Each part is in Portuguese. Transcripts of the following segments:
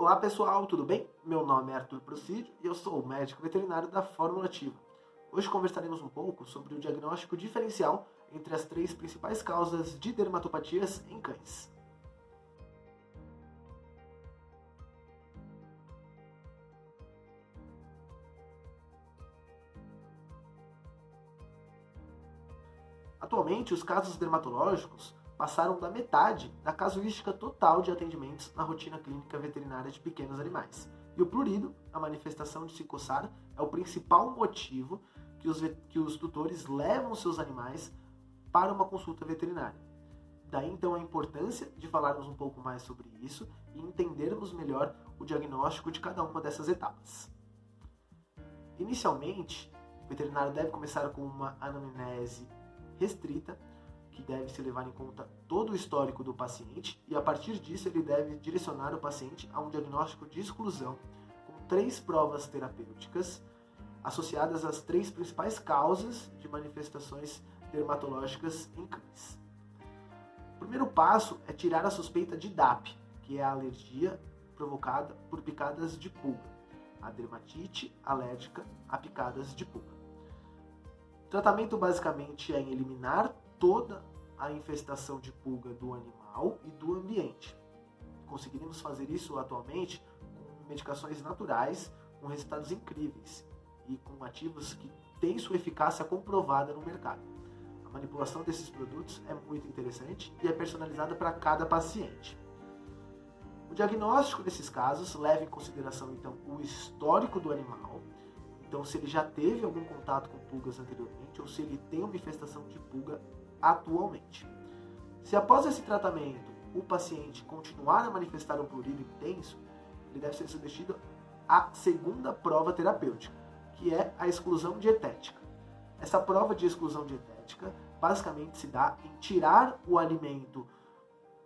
Olá pessoal, tudo bem? Meu nome é Arthur Procídio e eu sou o médico veterinário da Fórmula Ativa. Hoje conversaremos um pouco sobre o diagnóstico diferencial entre as três principais causas de dermatopatias em cães. Atualmente, os casos dermatológicos passaram da metade da casuística total de atendimentos na rotina clínica veterinária de pequenos animais. E o prurido, a manifestação de se coçar, é o principal motivo que os, que os tutores levam seus animais para uma consulta veterinária. Daí então a importância de falarmos um pouco mais sobre isso e entendermos melhor o diagnóstico de cada uma dessas etapas. Inicialmente, o veterinário deve começar com uma anamnese restrita, que deve se levar em conta todo o histórico do paciente, e a partir disso ele deve direcionar o paciente a um diagnóstico de exclusão com três provas terapêuticas associadas às três principais causas de manifestações dermatológicas em cães. O primeiro passo é tirar a suspeita de DAP, que é a alergia provocada por picadas de pulga, a dermatite alérgica a picadas de pulga. O tratamento basicamente é eliminar toda a infestação de pulga do animal e do ambiente. Conseguiremos fazer isso atualmente com medicações naturais com resultados incríveis e com ativos que têm sua eficácia comprovada no mercado. A manipulação desses produtos é muito interessante e é personalizada para cada paciente. O diagnóstico desses casos leva em consideração então o histórico do animal, então, se ele já teve algum contato com pulgas anteriormente ou se ele tem uma infestação de pulga atualmente. Se após esse tratamento o paciente continuar a manifestar um prurido intenso, ele deve ser submetido à segunda prova terapêutica, que é a exclusão dietética. Essa prova de exclusão dietética basicamente se dá em tirar o alimento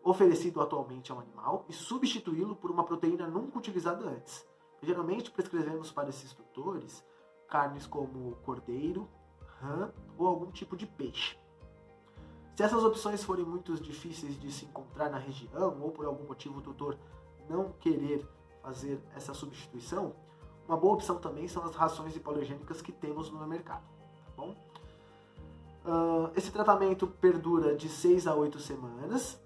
oferecido atualmente ao animal e substituí-lo por uma proteína nunca utilizada antes. Geralmente prescrevemos para esses tutores carnes como cordeiro, rã ou algum tipo de peixe. Se essas opções forem muito difíceis de se encontrar na região ou por algum motivo o tutor não querer fazer essa substituição, uma boa opção também são as rações hipoalergênicas que temos no mercado. Tá bom? Uh, esse tratamento perdura de 6 a 8 semanas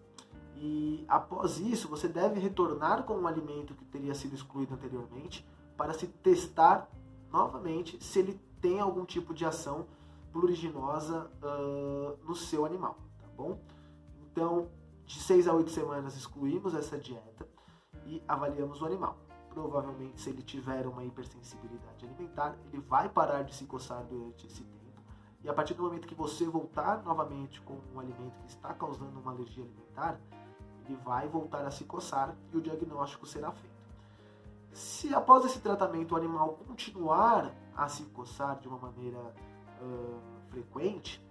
e após isso você deve retornar com um alimento que teria sido excluído anteriormente para se testar novamente se ele tem algum tipo de ação pluriginosa uh, no seu animal, tá bom? Então, de 6 a 8 semanas excluímos essa dieta e avaliamos o animal. Provavelmente, se ele tiver uma hipersensibilidade alimentar, ele vai parar de se coçar durante esse tempo. E a partir do momento que você voltar novamente com um alimento que está causando uma alergia alimentar, ele vai voltar a se coçar e o diagnóstico será feito. Se após esse tratamento o animal continuar a se coçar de uma maneira uh, frequente,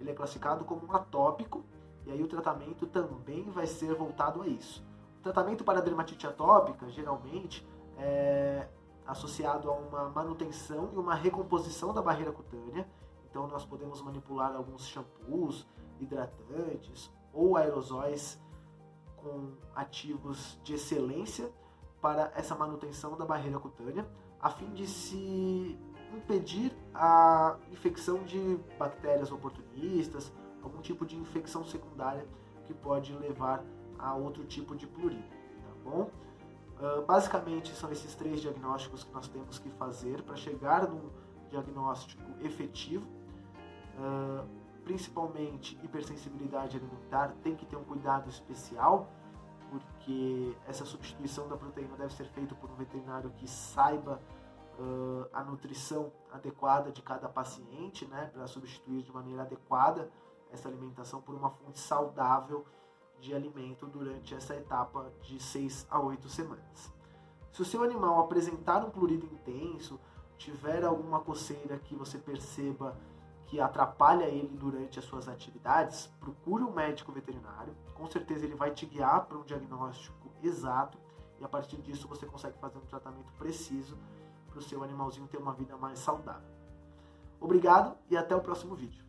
ele é classificado como um atópico e aí o tratamento também vai ser voltado a isso. O tratamento para dermatite atópica geralmente é associado a uma manutenção e uma recomposição da barreira cutânea. Então nós podemos manipular alguns shampoos, hidratantes ou aerosóis com ativos de excelência para essa manutenção da barreira cutânea, a fim de se impedir a infecção de bactérias oportunistas, algum tipo de infecção secundária que pode levar a outro tipo de plurido, tá bom? Uh, basicamente são esses três diagnósticos que nós temos que fazer para chegar num diagnóstico efetivo. Uh, principalmente hipersensibilidade alimentar tem que ter um cuidado especial porque essa substituição da proteína deve ser feita por um veterinário que saiba uh, a nutrição adequada de cada paciente, né, para substituir de maneira adequada essa alimentação por uma fonte saudável de alimento durante essa etapa de 6 a 8 semanas. Se o seu animal apresentar um plurido intenso, tiver alguma coceira que você perceba que atrapalha ele durante as suas atividades, procure um médico veterinário. Com certeza ele vai te guiar para um diagnóstico exato e a partir disso você consegue fazer um tratamento preciso para o seu animalzinho ter uma vida mais saudável. Obrigado e até o próximo vídeo.